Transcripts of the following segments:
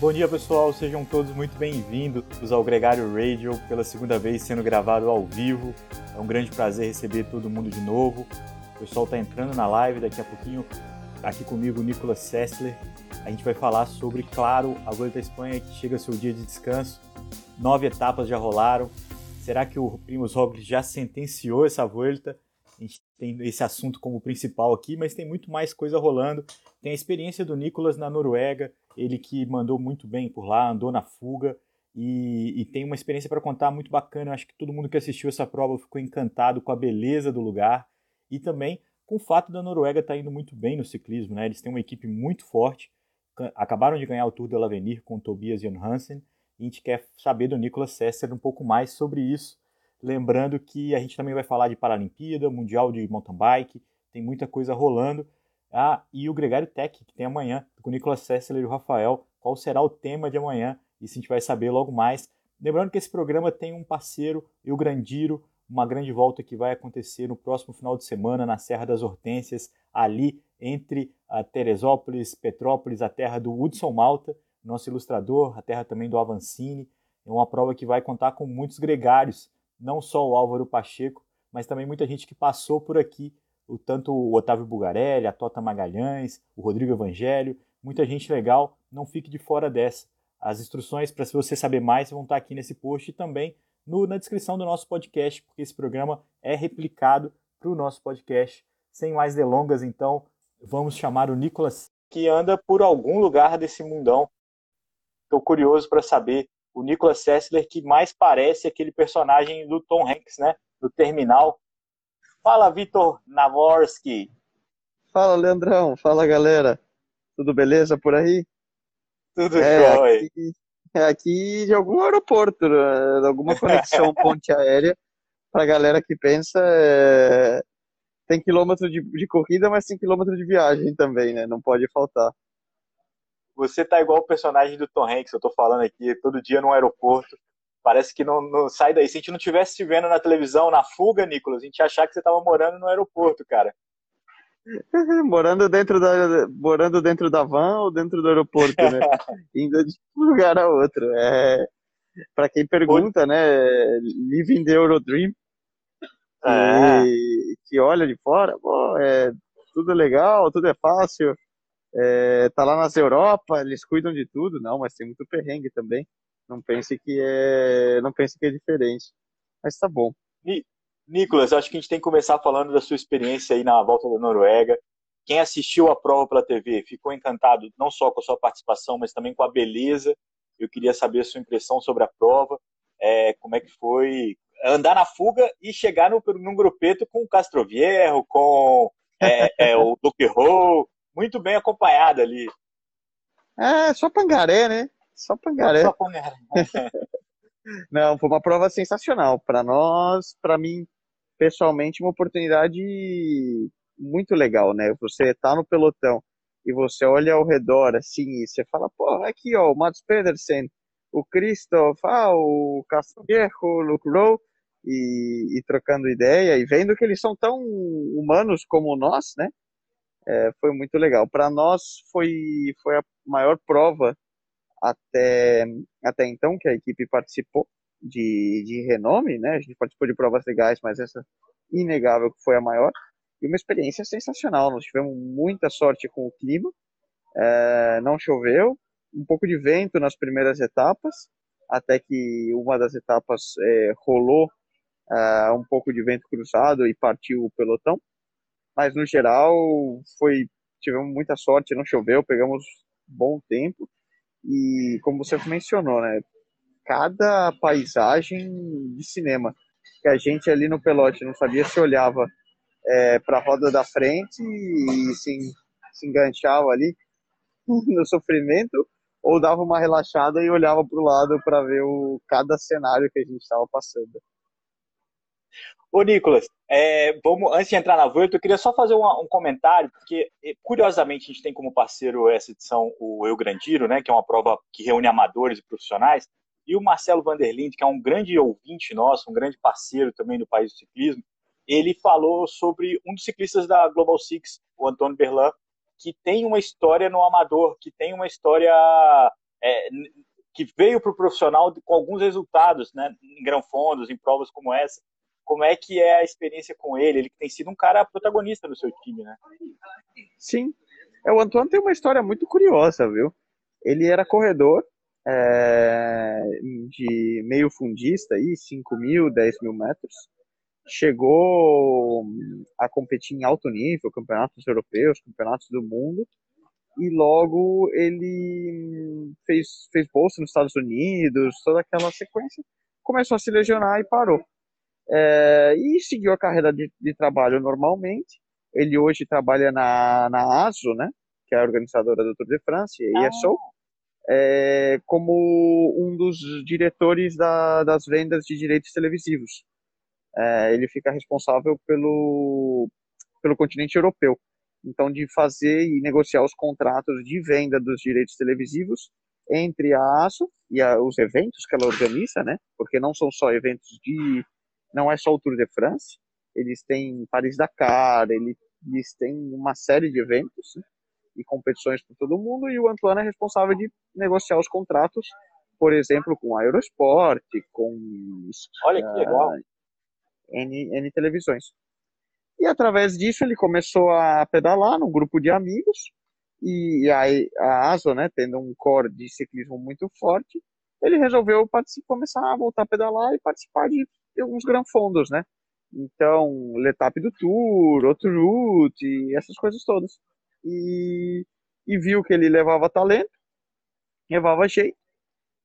Bom dia, pessoal. Sejam todos muito bem-vindos ao Gregário Radio, pela segunda vez sendo gravado ao vivo. É um grande prazer receber todo mundo de novo. O pessoal está entrando na live daqui a pouquinho. Aqui comigo, Nicolas Sessler. A gente vai falar sobre, claro, a Volta à Espanha que chega seu dia de descanso. Nove etapas já rolaram. Será que o Primus Roglic já sentenciou essa volta? A gente tem esse assunto como principal aqui, mas tem muito mais coisa rolando. Tem a experiência do Nicolas na Noruega, ele que mandou muito bem por lá, andou na fuga e, e tem uma experiência para contar muito bacana. Eu acho que todo mundo que assistiu essa prova ficou encantado com a beleza do lugar e também com o fato da Noruega estar tá indo muito bem no ciclismo. Né? Eles têm uma equipe muito forte, acabaram de ganhar o Tour de l'Avenir com Tobias Johansen e a gente quer saber do Nicolas Sesser um pouco mais sobre isso Lembrando que a gente também vai falar de Paralimpíada, Mundial de Mountain Bike, tem muita coisa rolando. Ah, e o Gregário Tech, que tem amanhã, com o Nicolas Sessler e o Rafael. Qual será o tema de amanhã? Isso a gente vai saber logo mais. Lembrando que esse programa tem um parceiro, o Grandiro, uma grande volta que vai acontecer no próximo final de semana na Serra das Hortênsias, ali entre a Teresópolis, Petrópolis, a terra do Hudson Malta, nosso ilustrador, a terra também do Avancini. É uma prova que vai contar com muitos gregários não só o Álvaro Pacheco, mas também muita gente que passou por aqui, o, tanto o Otávio Bugarelli, a Tota Magalhães, o Rodrigo Evangelho, muita gente legal, não fique de fora dessa. As instruções para se você saber mais vão estar aqui nesse post e também no, na descrição do nosso podcast, porque esse programa é replicado para o nosso podcast. Sem mais delongas, então, vamos chamar o Nicolas, que anda por algum lugar desse mundão. Estou curioso para saber o Nicolas Sessler que mais parece aquele personagem do Tom Hanks, né? Do Terminal. Fala, Vitor Navorsky. Fala, Leandrão. Fala, galera. Tudo beleza por aí? Tudo é, jóia. Aqui, é aqui de algum aeroporto, né? alguma conexão ponte aérea. Para galera que pensa, é... tem quilômetro de, de corrida, mas tem quilômetro de viagem também, né? Não pode faltar. Você tá igual o personagem do Tom Hanks, eu tô falando aqui, todo dia no aeroporto. Parece que não, não sai daí. Se a gente não tivesse te vendo na televisão, na fuga, Nicolas, a gente ia achar que você tava morando no aeroporto, cara. morando dentro da morando dentro da van ou dentro do aeroporto, né? Indo de um lugar a outro. É, para quem pergunta, né? Living the Eurodream. É. E, que olha de fora, pô, é tudo legal, tudo é fácil é, tá lá nas Europa, eles cuidam de tudo, não, mas tem muito perrengue também. Não pense que é, não pense que é diferente. Mas tá bom. Nicolas, acho que a gente tem que começar falando da sua experiência aí na volta da Noruega. Quem assistiu a prova pela TV ficou encantado não só com a sua participação, mas também com a beleza. Eu queria saber a sua impressão sobre a prova, é, como é que foi andar na fuga e chegar no, num grupeto com o Castrovierro, com é, é, o Duque Rowe, muito bem acompanhada ali. É, só pangaré, né? Só pangaré. Só pangaré. Não, foi uma prova sensacional. Para nós, para mim, pessoalmente, uma oportunidade muito legal, né? Você tá no pelotão e você olha ao redor, assim, e você fala, pô, aqui, ó, o Mats Pedersen, o Christoph, ah, o Castroviejo, o Luke Rowe, e, e trocando ideia, e vendo que eles são tão humanos como nós, né? é, foi muito legal. Para nós foi, foi a maior prova até, até então que a equipe participou de, de renome, né? A gente participou de provas legais, mas essa inegável que foi a maior. E uma experiência sensacional. Nós tivemos muita sorte com o clima, é, não choveu, um pouco de vento nas primeiras etapas, até que uma das etapas é, rolou é, um pouco de vento cruzado e partiu o pelotão. Mas no geral foi tivemos muita sorte, não choveu, pegamos bom tempo e como você mencionou, né, cada paisagem de cinema que a gente ali no pelote não sabia se olhava é, para a roda da frente e se, se enganchava ali no sofrimento ou dava uma relaxada e olhava para o lado para ver o, cada cenário que a gente estava passando. Ô, Nicolas, é, vamos, antes de entrar na Volta, eu queria só fazer um, comentário, porque, eh, curiosamente, a gente tem como parceiro essa edição o Eu Grandiro, né, que é uma prova que reúne amadores e profissionais, e o Marcelo Vanderlind, que é um grande ouvinte nosso, um grande parceiro também do país do ciclismo, ele falou sobre um dos ciclistas da Global Six, o Antônio Berlan, que tem uma história no amador, que tem uma história é, que veio para o profissional com alguns resultados, né, em granfondos, em provas como essa. Como é que é a experiência com ele? Ele tem sido um cara protagonista no seu time, né? Sim. É, o Antoine tem uma história muito curiosa, viu? Ele era corredor é, de meio fundista, aí, 5 mil, 10 mil metros. Chegou a competir em alto nível, campeonatos europeus, campeonatos do mundo. E logo ele fez, fez bolsa nos Estados Unidos, toda aquela sequência. Começou a se lesionar e parou. É, e seguiu a carreira de, de, trabalho normalmente. Ele hoje trabalha na, na ASO, né, que é a organizadora do Tour de France, e ah. ESO é, como um dos diretores da, das vendas de direitos televisivos. É, ele fica responsável pelo, pelo continente europeu. Então, de fazer e negociar os contratos de venda dos direitos televisivos entre a ASO e a, os eventos que ela organiza, né? Porque não são só eventos de. Não é só o Tour de France, eles têm Paris-Dakar, eles, eles têm uma série de eventos. Né? e competições por todo mundo, e o Antoine é responsável de negociar os contratos, por exemplo, com a Eurosport, com Olha que legal. Uh, N, N televisões. E através disso ele começou a pedalar no grupo de amigos, e a, a ASO, né, tendo um core de ciclismo muito forte, ele resolveu começar a voltar a pedalar e participar de alguns granfondos, né? Então, Letap do Tour, outro Route, essas coisas todas e, e viu que ele levava talento, levava jeito,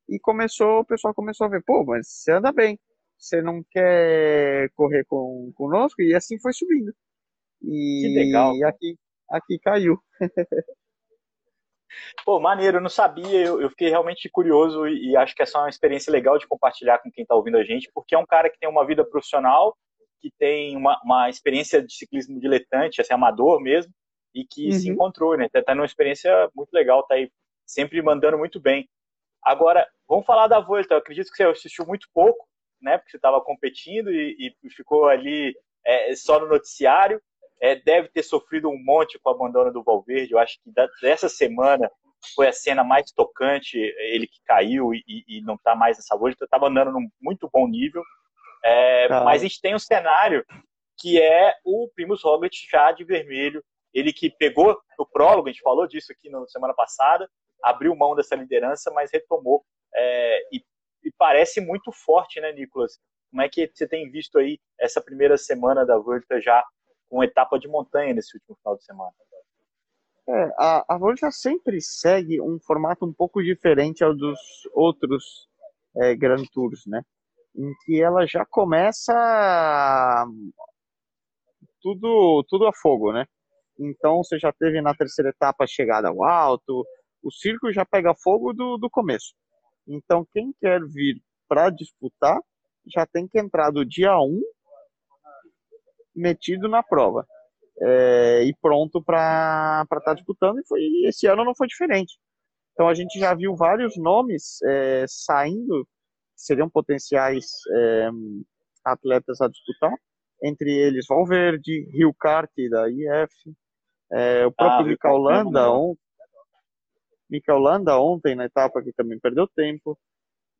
e começou, o pessoal começou a ver, pô, mas você anda bem, você não quer correr com, conosco? E assim foi subindo. E que legal. E aqui, aqui caiu. Pô, maneiro, eu não sabia, eu, eu fiquei realmente curioso e, e, acho que essa é uma experiência legal de compartilhar com quem está ouvindo a gente, porque é um cara que tem uma vida profissional, que tem uma, uma experiência de ciclismo diletante, assim, amador mesmo, e que uhum. se encontrou, né? Tá, tá numa experiência muito legal, tá aí sempre mandando muito bem. Agora, vamos falar da Volta. Eu acredito que você assistiu muito pouco, né? Porque você estava competindo e, e, ficou ali é, só no noticiário. É, deve ter sofrido um monte com o abandono do Valverde. Eu acho que da, dessa semana foi a cena mais tocante. Ele que caiu e, e não está mais nessa Volta. Estava andando num muito bom nível. É, mas a gente tem um cenário que é o Primus Roglic já de vermelho ele que pegou no prólogo, a gente falou disso aqui na semana passada, abriu mão dessa liderança, mas retomou. É, e, e, parece muito forte, né, Nicolas? Como é que você tem visto aí essa primeira semana da Volta já com etapa de montanha nesse último final de semana? É, a, a Volta sempre segue um formato um pouco diferente ao dos outros é, Grand Tours, né? Em que ela já começa tudo, tudo a fogo, né? Então você já teve na terceira etapa chegada ao alto, o circo já pega fogo do, do começo. Então quem quer vir para disputar já tem que entrar do dia 1 metido na prova é, e pronto para estar tá disputando. E foi, esse ano não foi diferente. Então a gente já viu vários nomes é, saindo, seriam potenciais é, atletas a disputar, entre eles Valverde, Rio Kart da IF, é, o próprio ah, Mika Holanda, on... Holanda ontem na etapa que também perdeu tempo.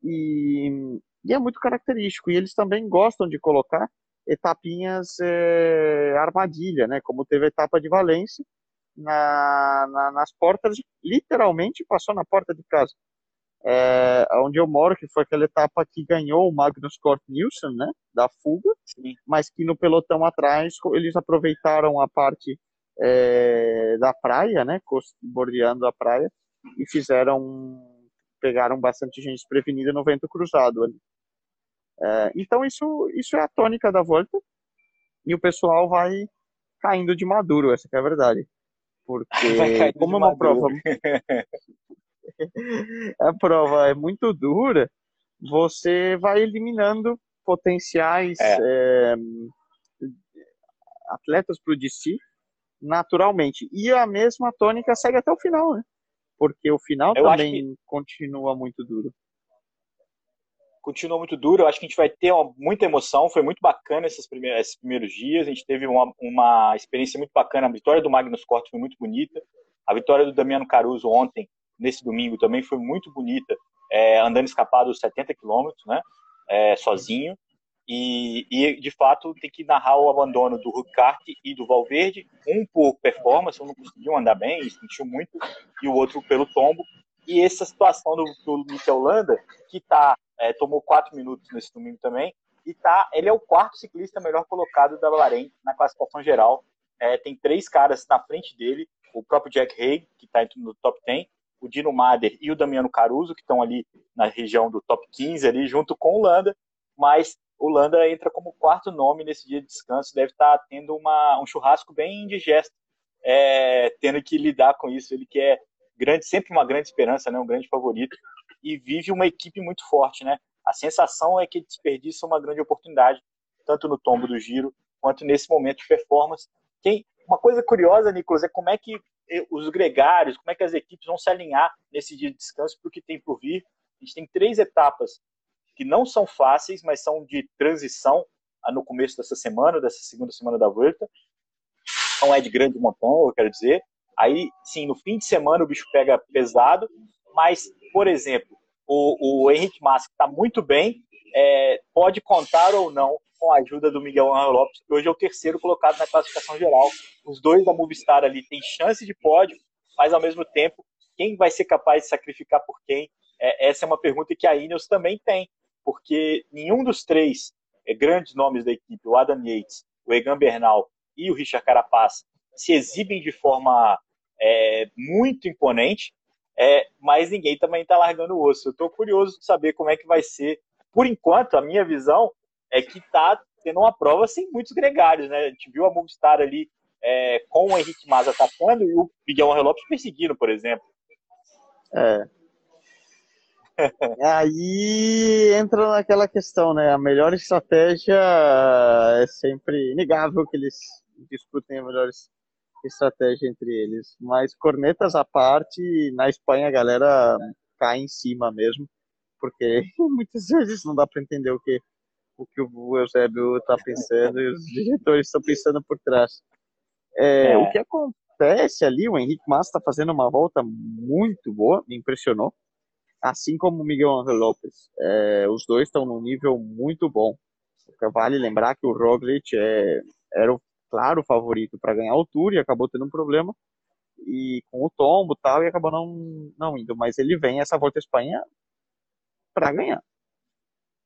E, e, é muito característico. E eles também gostam de colocar etapinhas é, armadilha, né? Como teve a etapa de Valência, na, na, nas portas, literalmente passou na porta de casa. É, onde eu moro, que foi aquela etapa que ganhou o Magnus Cort Nielsen, né? Da fuga, Sim. mas que no pelotão atrás eles aproveitaram a parte é, da praia, né, bordeando a praia, e fizeram, pegaram bastante gente desprevenida no vento cruzado ali. É, então isso, isso é a tônica da volta, e o pessoal vai caindo de maduro, essa é a verdade. Porque como é uma prova a prova é muito dura, você vai eliminando potenciais é. É, atletas para o DC naturalmente. E a mesma tônica segue até o final, né? Porque o final eu também que... continua muito duro. Continua muito duro, eu acho que a gente vai ter uma, muita emoção. Foi muito bacana esses primeiros, esses primeiros dias. A gente teve uma, uma experiência muito bacana. A vitória do Magnus Cort foi muito bonita. A vitória do Damiano Caruso ontem nesse domingo também foi muito bonita, é, andando escapado os 70 quilômetros, né? É, sozinho. E, e, de fato tem que narrar o abandono do Ricard e do Valverde, um por performance, um não conseguiu andar bem, sentiu muito, e o outro pelo tombo. E essa situação do, do Mikel Landa, que tá, é, tomou quatro minutos nesse domingo também, e tá, ele é o quarto ciclista melhor colocado da Bahrein na classificação geral. É, tem três caras na frente dele, o próprio Jack Haig, que está no top 10, o Dino Mader e o Damiano Caruso, que estão ali na região do top 15, ali junto com o Landa, mas o Landa entra como quarto nome nesse dia de descanso, deve estar tá tendo uma, um churrasco bem indigesto, é, tendo que lidar com isso. Ele que é grande, sempre uma grande esperança, né, um grande favorito, e vive uma equipe muito forte. Né? A sensação é que desperdiça uma grande oportunidade, tanto no tombo do giro, quanto nesse momento de performance. Quem, uma coisa curiosa, Nicolas, é como é que os gregários, como é que as equipes vão se alinhar nesse dia de descanso para o que tem por vir. A gente tem três etapas que não são fáceis, mas são de transição no começo dessa semana, dessa segunda semana da Volta. Não é de grande montanha, eu quero dizer. Aí, sim, no fim de semana o bicho pega pesado, mas, por exemplo, o, o Henrique Massa, que está muito bem, é, pode contar ou não com a ajuda do Miguel Angel Lopes, que hoje é o terceiro colocado na classificação geral. Os dois da Movistar ali têm chance de pódio, mas ao mesmo tempo, quem vai ser capaz de sacrificar por quem? É, essa é uma pergunta que a Ineos também tem porque nenhum dos três é, grandes nomes da equipe, o Adam Yates, o Egan Bernal e o Richard Carapaz, se exibem de forma é, muito imponente, é, mas ninguém também está largando o osso. Eu estou curioso de saber como é que vai ser. Por enquanto, a minha visão é que está tendo uma prova sem muitos gregários. Né? A gente viu a Movistar ali é, com o Henrique Mas atacando e o Miguel Lopes perseguindo, por exemplo. É, Aí entra naquela questão, né? A melhor estratégia é sempre inegável que eles discutem a melhor estratégia entre eles. Mas cornetas à parte, na Espanha a galera cai em cima mesmo, porque muitas vezes não dá para entender o que o que o Eusébio está pensando e os diretores estão pensando por trás. É, é. O que acontece ali, o Henrique Massa está fazendo uma volta muito boa, me impressionou assim como o Miguel Angel Lopes. É, os dois estão num nível muito bom. Vale lembrar que o Roglic é, era o claro favorito para ganhar altura e acabou tendo um problema e com o tombo tal e acabou não não indo, mas ele vem essa volta à Espanha para ganhar.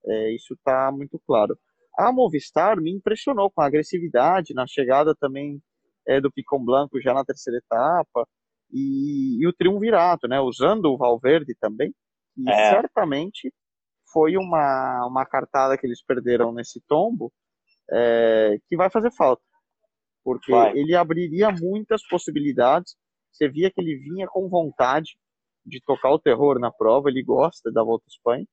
É, isso está muito claro. A Movistar me impressionou com a agressividade na chegada também é, do Picon Blanco já na terceira etapa e, e o triunvirato, né? Usando o Valverde também e é. certamente foi uma, uma cartada que eles perderam nesse tombo é, que vai fazer falta. Porque vai. ele abriria muitas possibilidades. Você via que ele vinha com vontade de tocar o terror na prova, ele gosta da Volta à Espanha.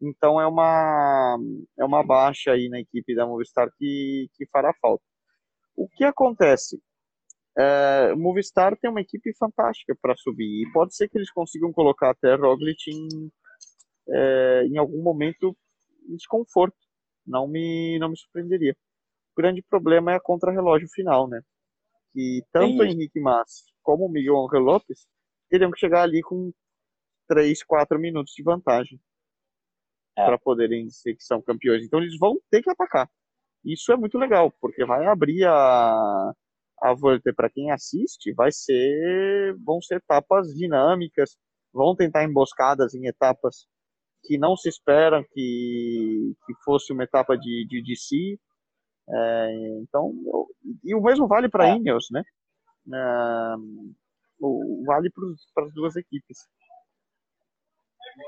Então é uma, é uma baixa aí na equipe da Movistar que, que fará falta. O que acontece? é, Movistar tem uma equipe fantástica para subir e pode ser que eles consigam colocar até Roglic em, é, em algum momento em desconforto. Não me, não me surpreenderia. Grande problema é a contra-relógio final, né? Que tanto o Henrique Mas como o Miguel Angel Lopes teriam que chegar ali com 3, 4 minutos de vantagem é. para poderem dizer que são campeões. Então eles vão ter que atacar. Isso é muito legal, porque vai abrir a, a Volta para quem assiste vai ser vão ser etapas dinâmicas, vão tentar emboscadas em etapas que não se esperam que, que fosse uma etapa de, de DC. É, então, eu, e o mesmo vale para a é. Ineos, né? É, o, vale para as duas equipes.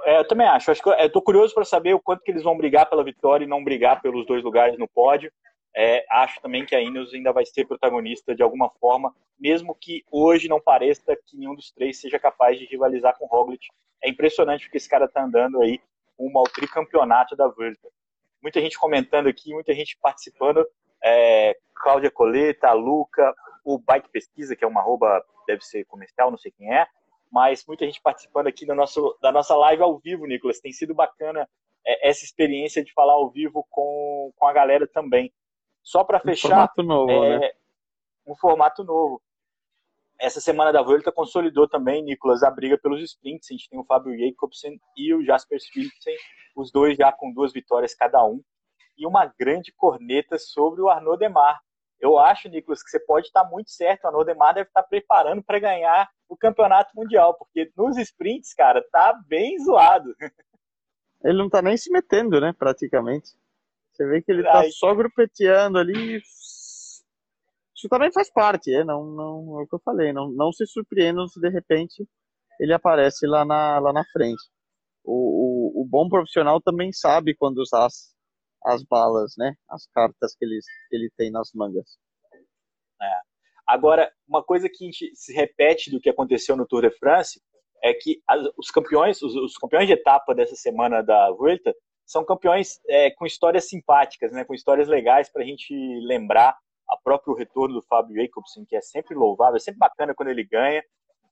É, eu também acho. acho que, eu tô curioso para saber o quanto que eles vão brigar pela vitória e não brigar pelos dois lugares no pódio. É, acho também que a Ineos ainda vai ser protagonista de alguma forma, mesmo que hoje não pareça que nenhum dos três seja capaz de rivalizar com o Roglic. É impressionante porque esse cara está andando aí rumo ao tricampeonato da Vuelta. Muita gente comentando aqui, muita gente participando. É, Cláudia Coleta, Luca, o Bike Pesquisa, que é uma arroba, deve ser comercial, não sei quem é, mas muita gente participando aqui do nosso, da nossa live ao vivo, Nicolas. Tem sido bacana é, essa experiência de falar ao vivo com, com a galera também. Só para fechar. Um formato novo, é, né? Um formato novo. Essa semana da Vuelta consolidou também, Nicolas, a briga pelos sprints. A gente tem o Fábio Jacobsen e o Jasper Philipsen, os dois já com duas vitórias cada um. E uma grande corneta sobre o Arnaud Demar. Eu acho, Nicolas, que você pode estar muito certo. O Arnaud Demar deve estar preparando para ganhar o campeonato mundial, porque nos sprints, cara, tá bem zoado. Ele não tá nem se metendo, né, praticamente. Você vê que ele tá só grupeteando ali. Isso também faz parte, é, não, não, é o que eu falei, não, não se surpreendam se de repente ele aparece lá na, lá na frente. O, o, o bom profissional também sabe quando usar as, as balas, né, as cartas que ele, que ele tem nas mangas. É. Agora, uma coisa que se repete do que aconteceu no Tour de France é que os campeões, os, os, campeões de etapa dessa semana da Vuelta são campeões é, com histórias simpáticas, né, com histórias legais para a gente lembrar a próprio retorno do Fábio Jacobsen, que é sempre louvável, é sempre bacana quando ele ganha.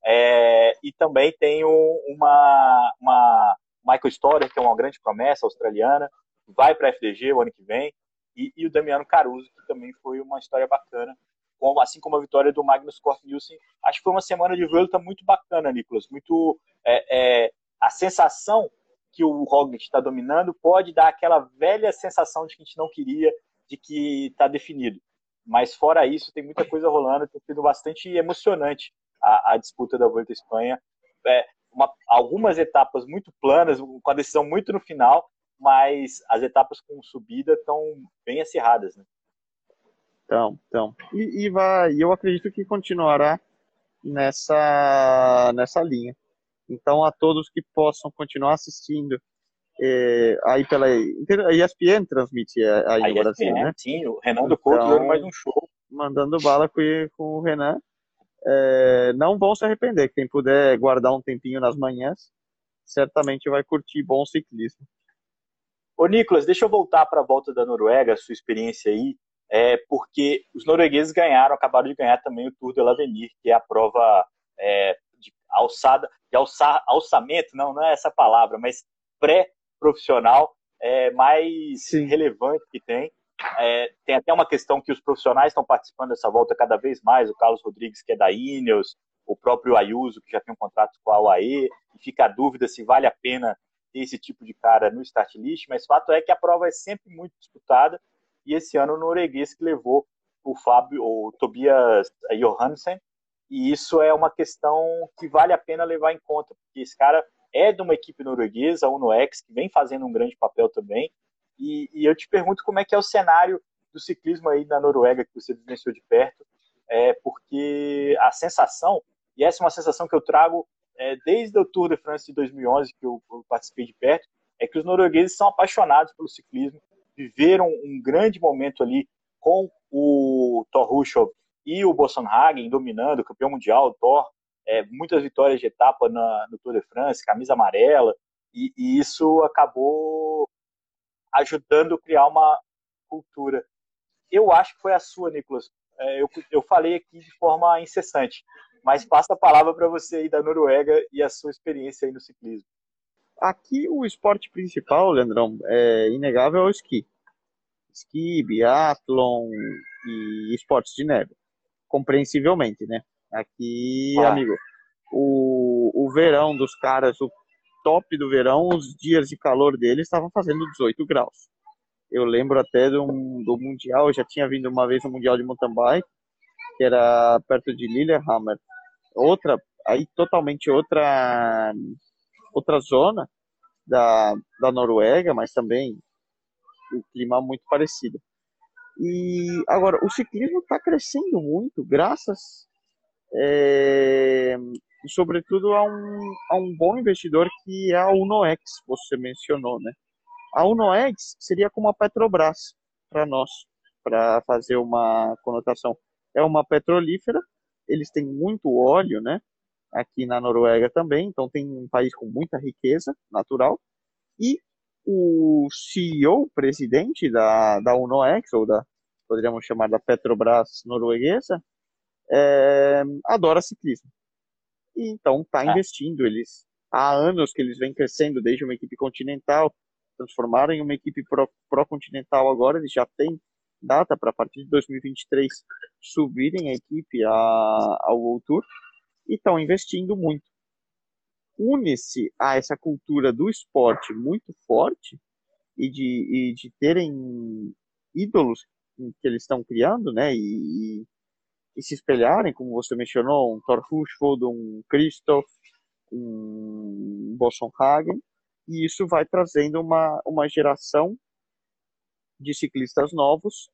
É, e também tem uma, uma Michael Storer, que é uma grande promessa australiana, vai para a FDG o ano que vem, e, e, o Damiano Caruso, que também foi uma história bacana, como, assim como a vitória do Magnus Cort Nielsen. Acho que foi uma semana de volta muito bacana, Nicolas. Muito é, é, a sensação que o Roglic está dominando pode dar aquela velha sensação de que a gente não queria, de que está definido. Mas fora isso, tem muita coisa rolando, tem sido bastante emocionante a, a disputa da Volta à Espanha. É, uma, algumas etapas muito planas, com a decisão muito no final, mas as etapas com subida estão bem acirradas, né? Então, então. E, e vai, eu acredito que continuará nessa, nessa linha. Então, a todos que possam continuar assistindo, é, aí pela a ESPN transmite aí a no ESPN, Brasil, né? Sim, o Renan do Couto então, mais um show. Mandando bala com, com o Renan. É, não vão se arrepender. Quem puder guardar um tempinho nas manhãs, certamente vai curtir bom ciclismo. Ô, Nicolas, deixa eu voltar para a volta da Noruega, sua experiência aí, é, porque os noruegueses ganharam, acabaram de ganhar também o Tour de l'Avenir, que é a prova é, de alçada, de alçar, alçamento, não, não é essa palavra, mas pré-profissional é, mais Sim. relevante que tem. É, tem até uma questão que os profissionais estão participando dessa volta cada vez mais, o Carlos Rodrigues, que é da Ineos, o próprio Ayuso, que já tem um contrato com a UAE, e fica a dúvida se vale a pena ter esse tipo de cara no start list, mas fato é que a prova é sempre muito disputada e esse ano o norueguês que levou o Fábio, o Tobias Johansen, e isso é uma questão que vale a pena levar em conta, porque esse cara é de uma equipe norueguesa, a UnoX, que vem fazendo um grande papel também, e, e, eu te pergunto como é que é o cenário do ciclismo aí na Noruega, que você vivenciou de perto, é, porque a sensação, e essa é uma sensação que eu trago é, desde o Tour de France de 2011, que eu, eu, participei de perto, é que os noruegueses são apaixonados pelo ciclismo, viveram um grande momento ali com o Thor Hushovd e o Bolsonaro dominando, campeão mundial, Thor, é, muitas vitórias de etapa na, no Tour de France, camisa amarela, e, e isso acabou ajudando a criar uma cultura. Eu acho que foi a sua, Nicolas. É, eu, eu falei aqui de forma incessante. Mas passa a palavra para você aí da Noruega e a sua experiência aí no ciclismo. Aqui o esporte principal, Leandrão, é inegável é o esqui. Esqui, biathlon e esportes de neve. Compreensivelmente, né? Aqui, ah. amigo, o, o verão dos caras, o top do verão, os dias de calor deles estavam fazendo 18 graus. Eu lembro até do, do Mundial, eu já tinha vindo uma vez no Mundial de Mountain Bike, que era perto de Lillehammer. Outra, aí totalmente outra outra zona da, da Noruega, mas também o clima muito parecido. E agora, o ciclismo está crescendo muito, graças, é, sobretudo, a um, a um bom investidor que é a UnoX, você mencionou, né? A UnoX seria como a Petrobras para nós, para fazer uma conotação é uma petrolífera, eles têm muito óleo, né? Aqui na Noruega também, então tem um país com muita riqueza natural. E o CEO, presidente da, da UNOX, ou da, poderíamos chamar da Petrobras norueguesa, é, adora ciclismo. E então está ah. investindo. Eles há anos que eles vêm crescendo desde uma equipe continental, transformaram em uma equipe pró-continental pro agora, eles já têm data para a partir de 2023 subirem a equipe a, ao World Tour. e estão investindo muito. Une-se a essa cultura do esporte muito forte e de, e de terem ídolos que eles estão criando, né? E, e, se espelharem, como você mencionou, um Thor Hushovd, um Christoph, um Bosson Hagen, e isso vai trazendo uma, uma geração de ciclistas novos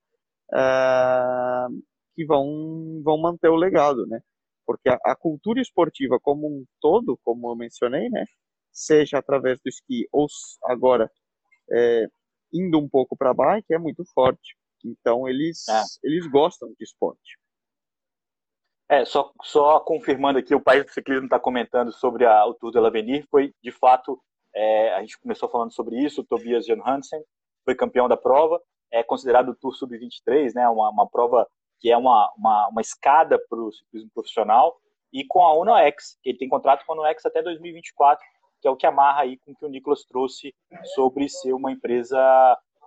uh, que vão, vão manter o legado, né? Porque a, a, cultura esportiva como um todo, como eu mencionei, né? Seja através do esqui ou agora é, indo um pouco para a bike, é muito forte. Então eles, é. eles gostam de esporte. É, só, só confirmando aqui, o País do Ciclismo está comentando sobre a, o Tour de l'Avenir, foi de fato, é, a gente começou falando sobre isso, o Tobias Jan Hansen foi campeão da prova, é considerado o Tour Sub-23, né, uma, uma prova que é uma, uma, uma escada para o ciclismo profissional, e com a UNOX, que ele tem contrato com a UNOX até 2024, que é o que amarra aí com o que o Nicolas trouxe sobre ser uma empresa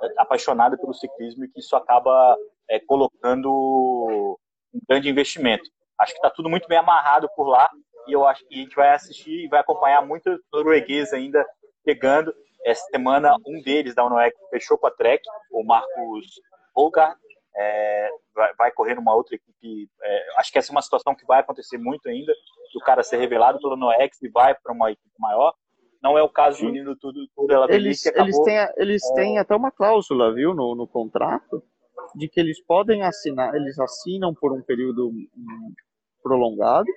é, apaixonada pelo ciclismo e que isso acaba é, colocando um grande investimento. Acho que está tudo muito bem amarrado por lá e eu acho que a gente vai assistir e vai acompanhar muito norueguês ainda pegando. Essa semana, um deles da UNOEC fechou com a Trek, o Marcos Holgard, é, vai, vai, correr numa outra equipe. É, acho que essa é uma situação que vai acontecer muito ainda, do cara ser revelado pela Noex e vai para uma equipe maior. Não é o caso do menino tudo, tudo ela eles, que acabou, eles têm, eles é... têm até uma cláusula, viu, no, no contrato, de que eles podem assinar, eles assinam por um período prolongado,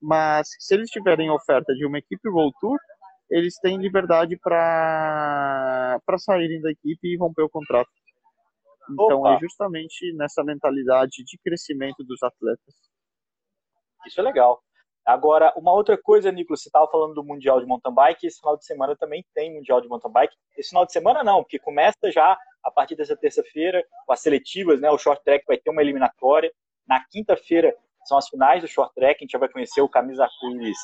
mas se eles tiverem oferta de uma equipe World Tour, eles têm liberdade para saírem da equipe e romper o contrato. Então Opa. é justamente nessa mentalidade de crescimento dos atletas. Isso é legal. Agora, uma outra coisa, Nicolas, você estava falando do Mundial de Mountain Bike, esse final de semana também tem Mundial de Mountain Bike. Esse final de semana não, porque começa já a partir dessa terça-feira com as seletivas, né? O short track vai ter uma eliminatória. Na quinta-feira são as finais do short track, a gente vai conhecer o camisa arco-íris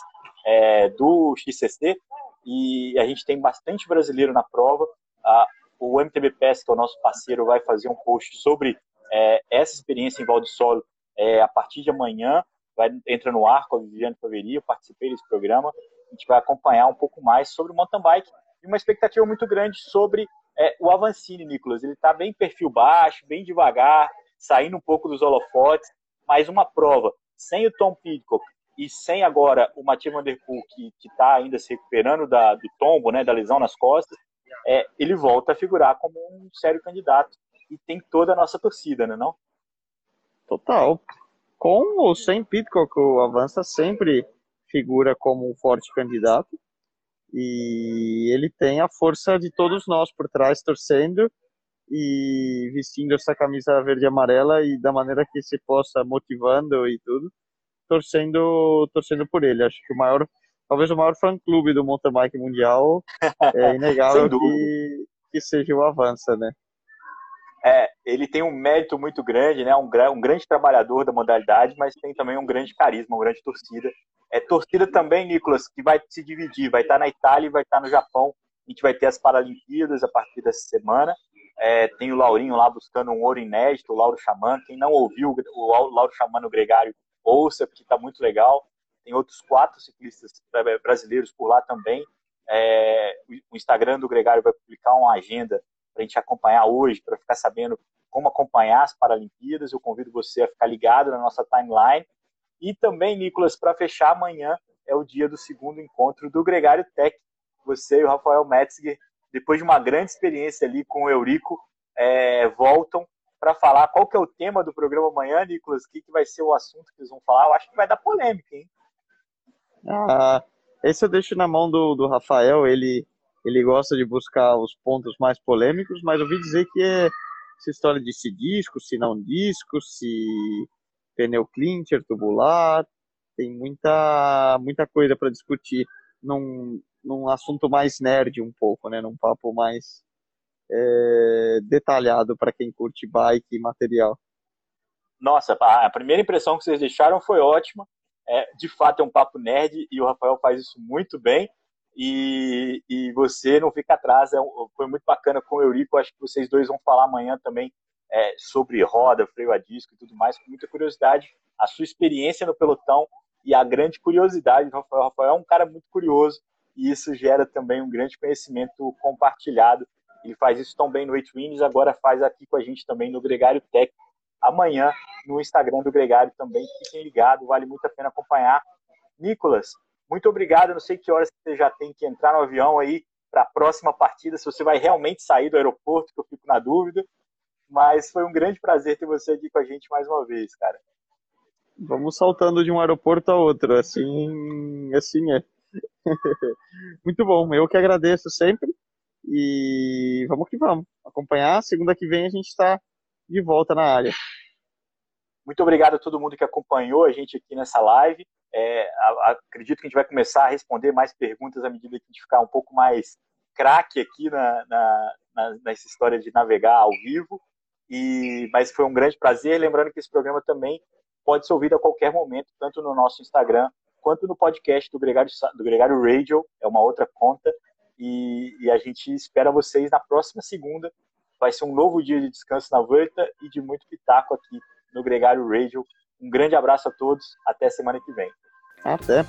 é, do XCC e a gente tem bastante brasileiro na prova. Ah, o MTB PES, que é o nosso parceiro, vai fazer um post sobre é, essa experiência em Valde Solo é, a partir de amanhã vai entra no ar com a Viviane Faveri, eu participei desse programa, a gente vai acompanhar um pouco mais sobre o mountain bike e uma expectativa muito grande sobre é, o Avancini, Nicolas. Ele está bem perfil baixo, bem devagar, saindo um pouco dos holofotes, mas uma prova. Sem o Tom Pidcock e sem agora o Mathieu Van Der Poel, que está ainda se recuperando da, do tombo, né, da lesão nas costas, é, ele volta a figurar como um sério candidato e tem toda a nossa torcida, né, não? Total. Com ou sem Pitcock, o Avança sempre figura como um forte candidato e ele tem a força de todos nós por trás torcendo e vestindo essa camisa verde e amarela e da maneira que se possa motivando e tudo torcendo torcendo por ele acho que o maior talvez o maior fã clube do mountain bike mundial é inegável que, que seja o Avança né é, ele tem um mérito muito grande, né? Um, um, grande trabalhador da modalidade, mas tem também um grande carisma, uma grande torcida. É torcida também, Nicolas, que vai se dividir, vai estar na Itália e vai estar no Japão. A gente vai ter as Paralimpíadas a partir dessa semana. É, tem o Laurinho lá buscando um ouro inédito, o Lauro Xamã. Quem não ouviu o Lauro Xamã no Gregário, ouça, porque está muito legal. Tem outros quatro ciclistas brasileiros por lá também. É, o Instagram do Gregário vai publicar uma agenda para a gente acompanhar hoje, para ficar sabendo como acompanhar as Paralimpíadas. Eu convido você a ficar ligado na nossa timeline. E também, Nicolas, para fechar, amanhã é o dia do segundo encontro do Gregário Tech. Você e o Rafael Metzger, depois de uma grande experiência ali com o Eurico, é, voltam para falar qual que é o tema do programa amanhã, Nicolas, o que, que vai ser o assunto que eles vão falar. Eu acho que vai dar polêmica, hein? Ah, esse eu deixo na mão do, do Rafael, ele ele gosta de buscar os pontos mais polêmicos, mas ouvi dizer que é essa história de se disco, se não disco, se pneu clincher, tubular, tem muita, muita coisa para discutir num, num assunto mais nerd um pouco, né, num papo mais é, detalhado para quem curte bike e material. Nossa, a primeira impressão que vocês deixaram foi ótima. É, de fato é um papo nerd e o Rafael faz isso muito bem e, e você não fica atrás. É, foi muito bacana com o Eurico, acho que vocês dois vão falar amanhã também é, sobre roda, freio a disco e tudo mais, com muita curiosidade. A sua experiência no pelotão e a grande curiosidade do Rafael. O Rafael é um cara muito curioso e isso gera também um grande conhecimento compartilhado. Ele faz isso tão bem no Eight Wins, agora faz aqui com a gente também no Gregário Tech. Amanhã no Instagram do Gregário também. Fiquem ligados, vale muito a pena acompanhar. Nicolas, muito obrigado. Eu não sei que horas você já tem que entrar no avião aí para a próxima partida, se você vai realmente sair do aeroporto, que eu fico na dúvida. Mas foi um grande prazer ter você aqui com a gente mais uma vez, cara. Vamos saltando de um aeroporto a outro, assim, assim é. Muito bom, eu que agradeço sempre e vamos que vamos. Acompanhar, segunda que vem a gente está de volta na área. Muito obrigado a todo mundo que acompanhou a gente aqui nessa live. É, acredito que a gente vai começar a responder mais perguntas à medida que a gente ficar um pouco mais craque aqui na, na, na, nessa história de navegar ao vivo. E, mas foi um grande prazer. Lembrando que esse programa também pode ser ouvido a qualquer momento, tanto no nosso Instagram quanto no podcast do Gregário, do Gregário Radio, é uma outra conta. E, e, a gente espera vocês na próxima segunda. Vai ser um novo dia de descanso na Volta e de muito pitaco aqui no Gregário Radio. Um grande abraço a todos. Até semana que vem. Até.